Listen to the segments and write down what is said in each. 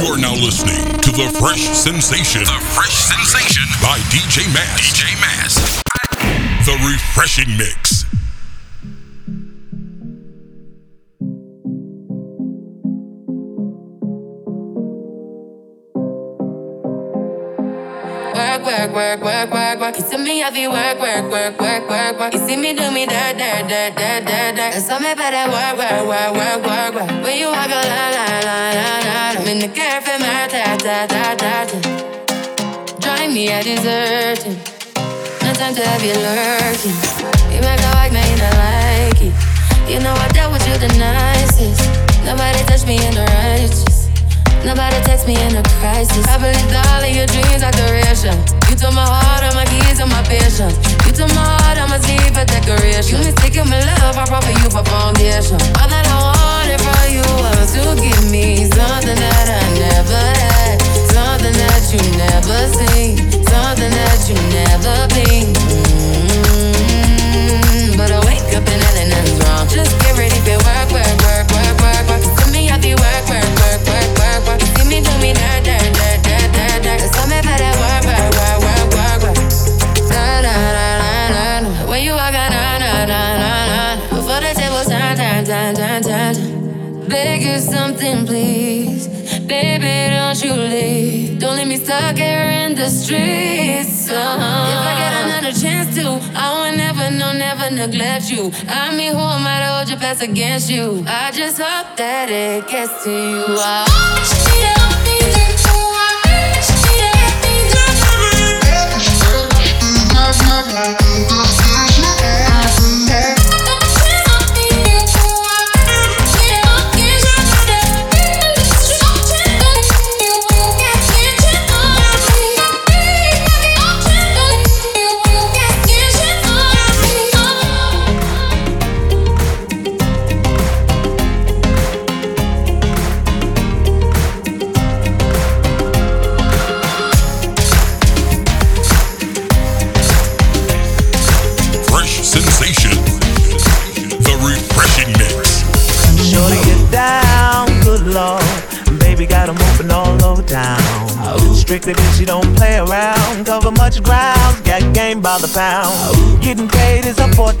You are now listening to The Fresh Sensation. The Fresh Sensation by DJ Mass. DJ Mass. The Refreshing Mix. Work, work, work, work. You see me have you work, work, work, work, work, work. You see me do me dirt, dirt, dirt, dirt, dirt, dirt. And some me better work, work, work, work, work, work. When you walk a la la la la la. I'm in the cafe, my ta ta ta ta ta. Drive me a deserting. No time to have you lurking. You make a like, now you not like it. You know I dealt with you the nicest. Nobody touched me in the righteous. Nobody text me in a crisis. Believed all of your dreams are duration. You took my heart, all my keys, and my patience. You took my heart, I'ma for decoration. You mistaken my love, I brought for you for foundation. All that I wanted from you was to give me something that I never had, something that you never seen, something that you never been. Mm-hmm. But I wake up and nothing's wrong. Just get ready for work, work, work, work, work, work. Send me out the work, work, Beg you something, please. Baby, don't you leave. Don't leave me stuck here in the streets. Uh-huh. If I get another chance to, I will never, no, never neglect you. I mean, who am I to hold your past against you? I just hope that it gets to you. Oh. Fresh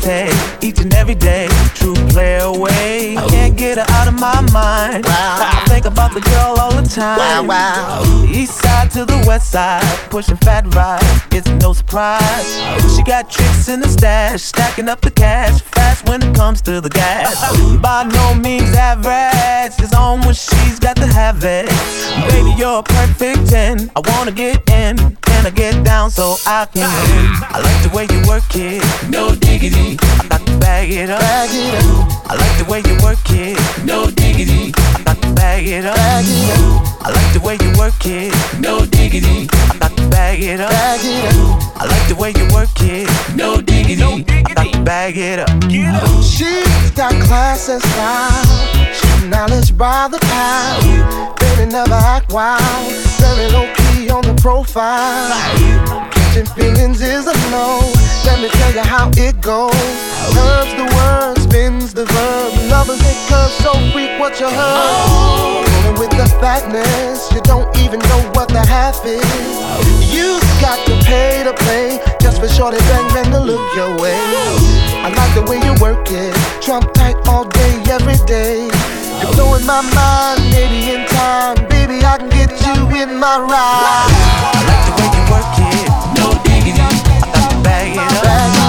is each and every day. True player away, can't get her out of my mind. I think about the girl all the time. East side to the west side, pushing fat rides, it's no surprise. She got tricks in the stash, stacking up the cash fast when it comes to the gas. By no means average, it's on when she's got to have it. Baby, you're a perfect 10. I wanna get in, can I get down so I can win? I like the way you work it, no diggity. I got to bag it up. Bag it up. I like the way you work it, no diggity. I got to bag it up. Bag it up. I like the way you work it, no diggity. I got to bag it up. Bag it up. I like the way you work it, no diggity. I got to bag it up. She's got class and style. She's knowledge by the pound. Baby never act wild. Very low key on the profile. Catching feelings is a no. Let me tell you how it goes. Curves the word, spins the verb. Lovers hit curves so freak what you heard. Rolling with the fatness, you don't even know what the half is. You got to pay to play just for shorty bang bang to look your way. I like the way you work it, trump tight all day, every day. You're blowing my mind, maybe in time, baby I can get you in my ride. I like the way you work it, no diggity. I got to bag it up.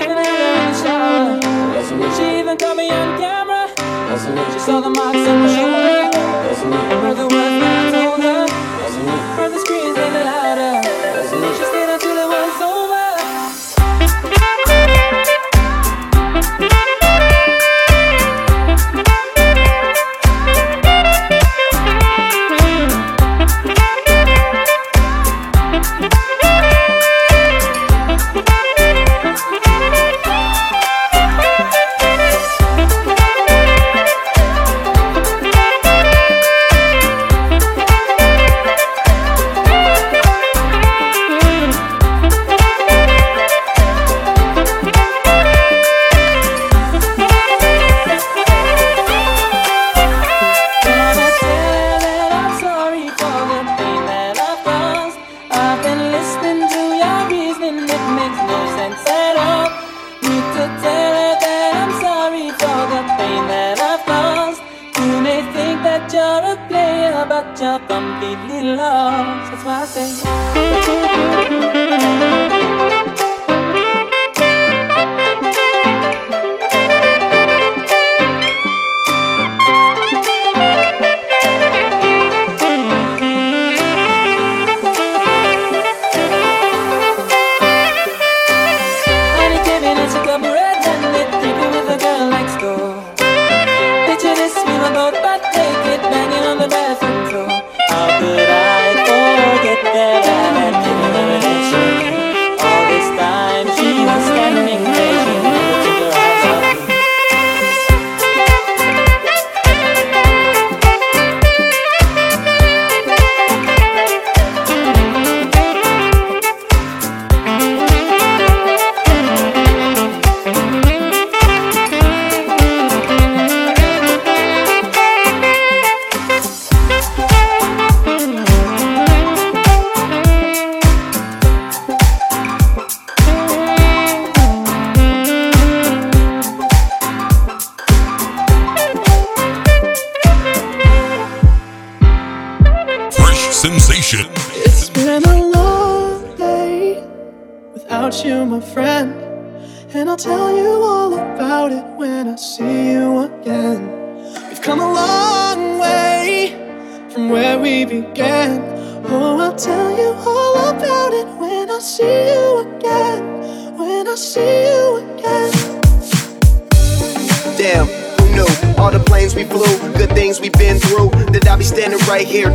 even in the shower. She even caught me on camera. She saw the marks on my shoulder. Heard the words that I told her.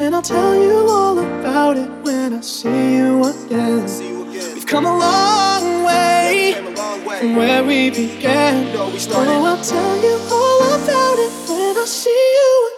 And I'll tell you all about it when I see you again. See you again. We've come a long way yeah, a way. from where we began. No, we oh, I'll tell you all about it when I see you again.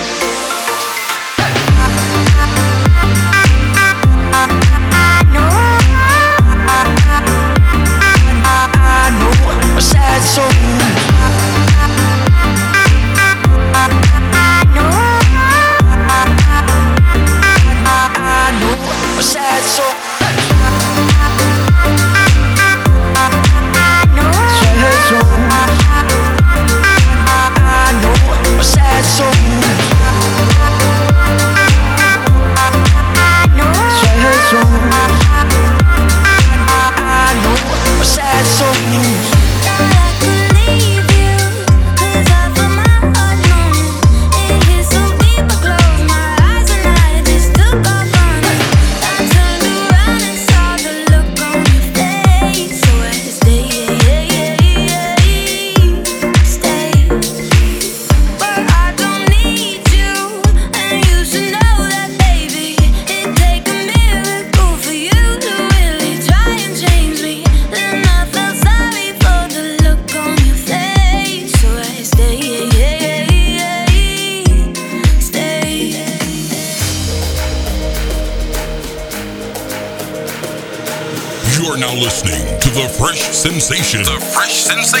Sensation. The Fresh Sensation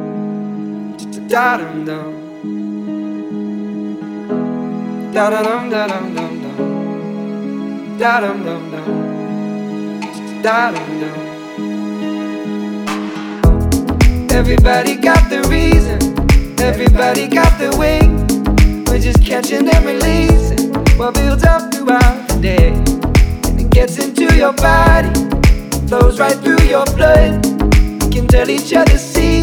Da dum dum. Da da dum da dum dum dum. Da dum dum dum. Da dum dum. Everybody got the reason. Everybody got the way. We're just catching and releasing what builds up throughout the day. And it gets into your body, flows right through your blood. We can tell each other secrets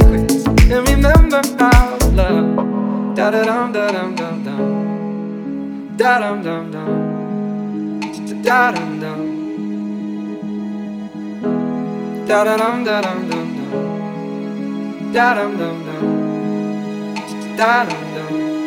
and remember how love. Da da dum da dum dum dum. Da dum dum dum. Da dum dum. Da da dum da dum dum dum. Da dum dum dum. Da dum dum.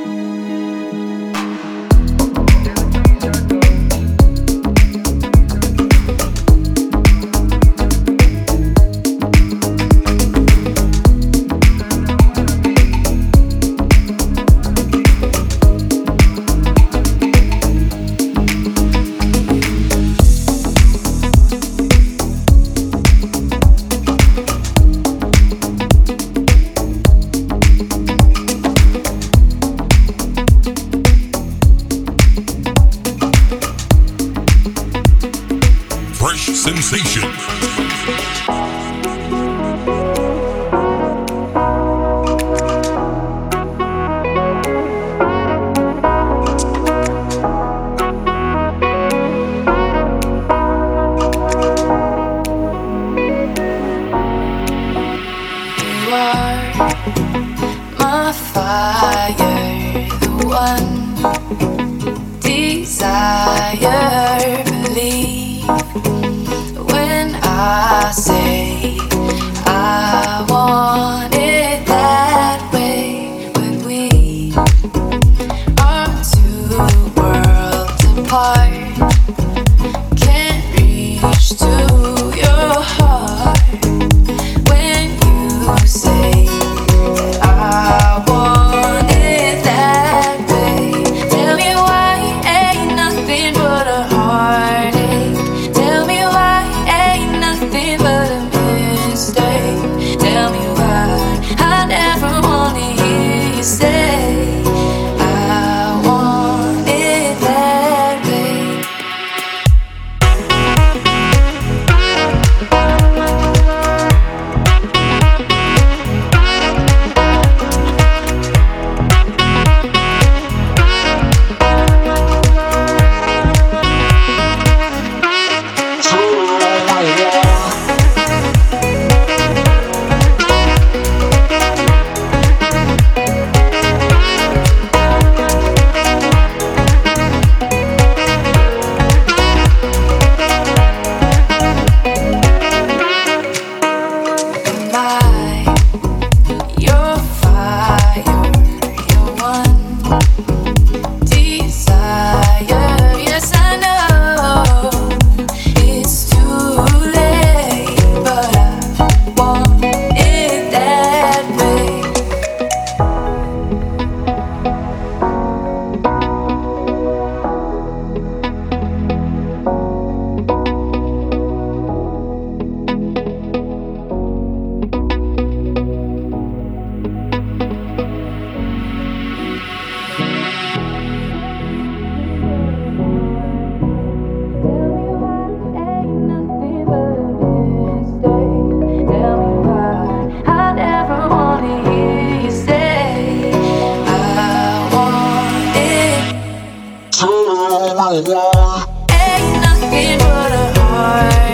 Ain't nothing but a heartache.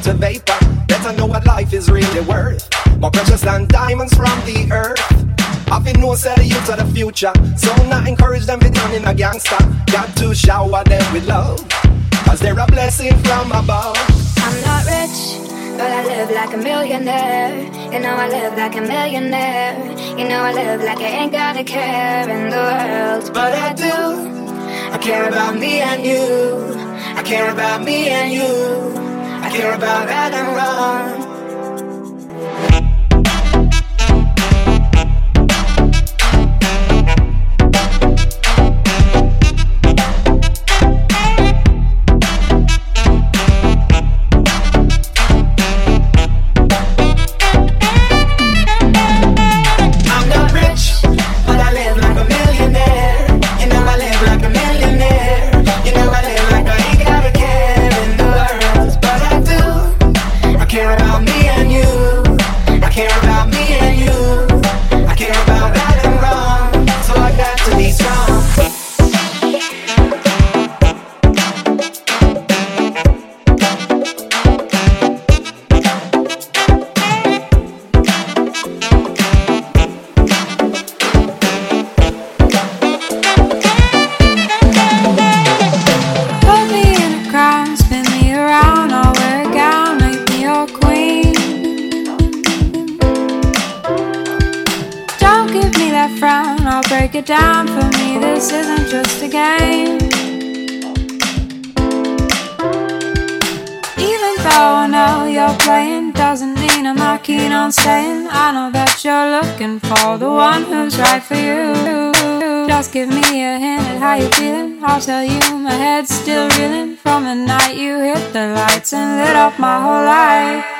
Turn to vapor. Better know what life is really worth. More precious than diamonds from the earth. I've been no say the youth of the future. So not encourage them to turn in a gangster. Got to shower them with love. Cause they're a blessing from above. I'm not rich, but I live like a millionaire. You know I live like a millionaire. You know I live like I ain't got a care in the world, but I do. I care about me and you. I care about me and you. Care about right and wrong. Break it down. For me, this isn't just a game. Even though I know you're playing, doesn't mean I'm not keen on staying. I know that you're looking for the one who's right for you. Just give me a hint at how you're feeling. I'll tell you my head's still reeling from the night you hit the lights and lit up my whole life.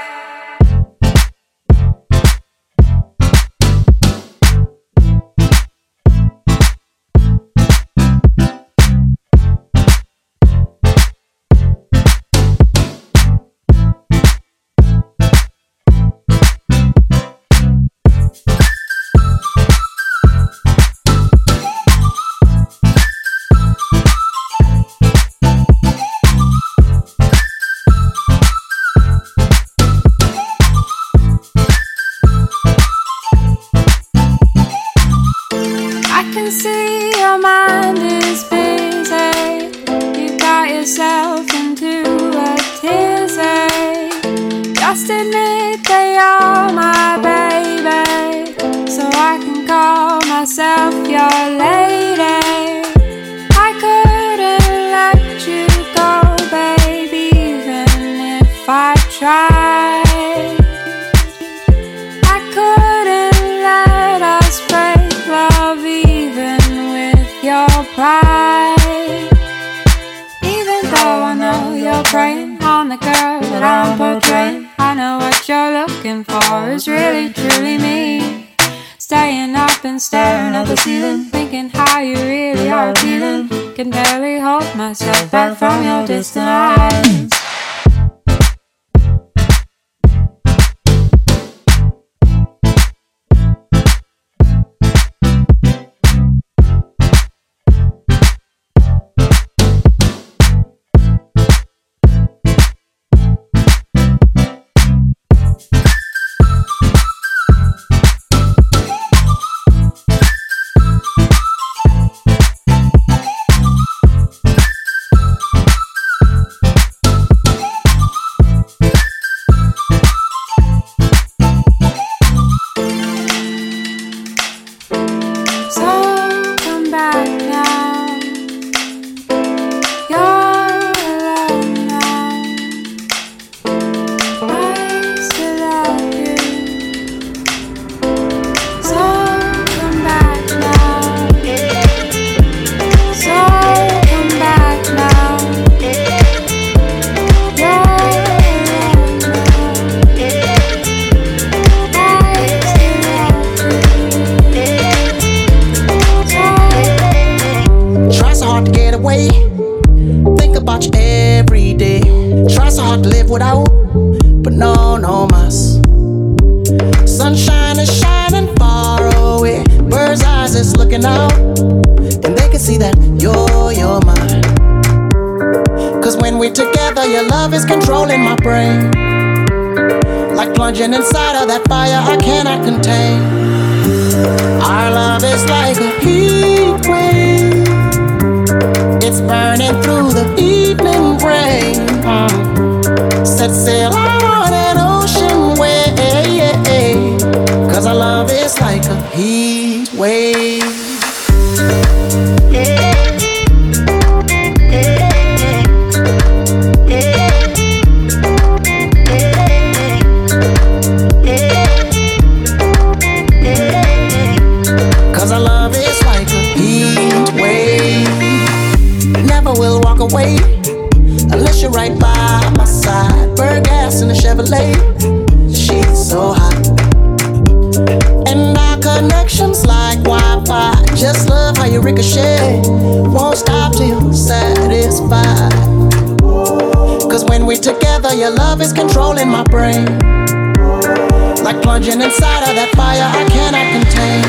burning inside of that fire I cannot contain.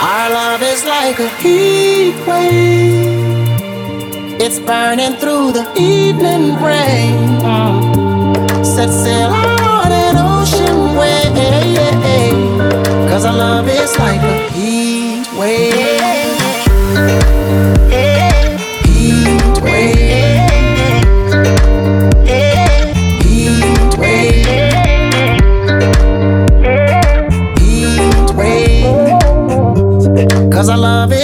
Our love is like a heat wave, it's burning through the evening rain. Set sail on an ocean wave, cause our love is like a heat wave. Cause I love it.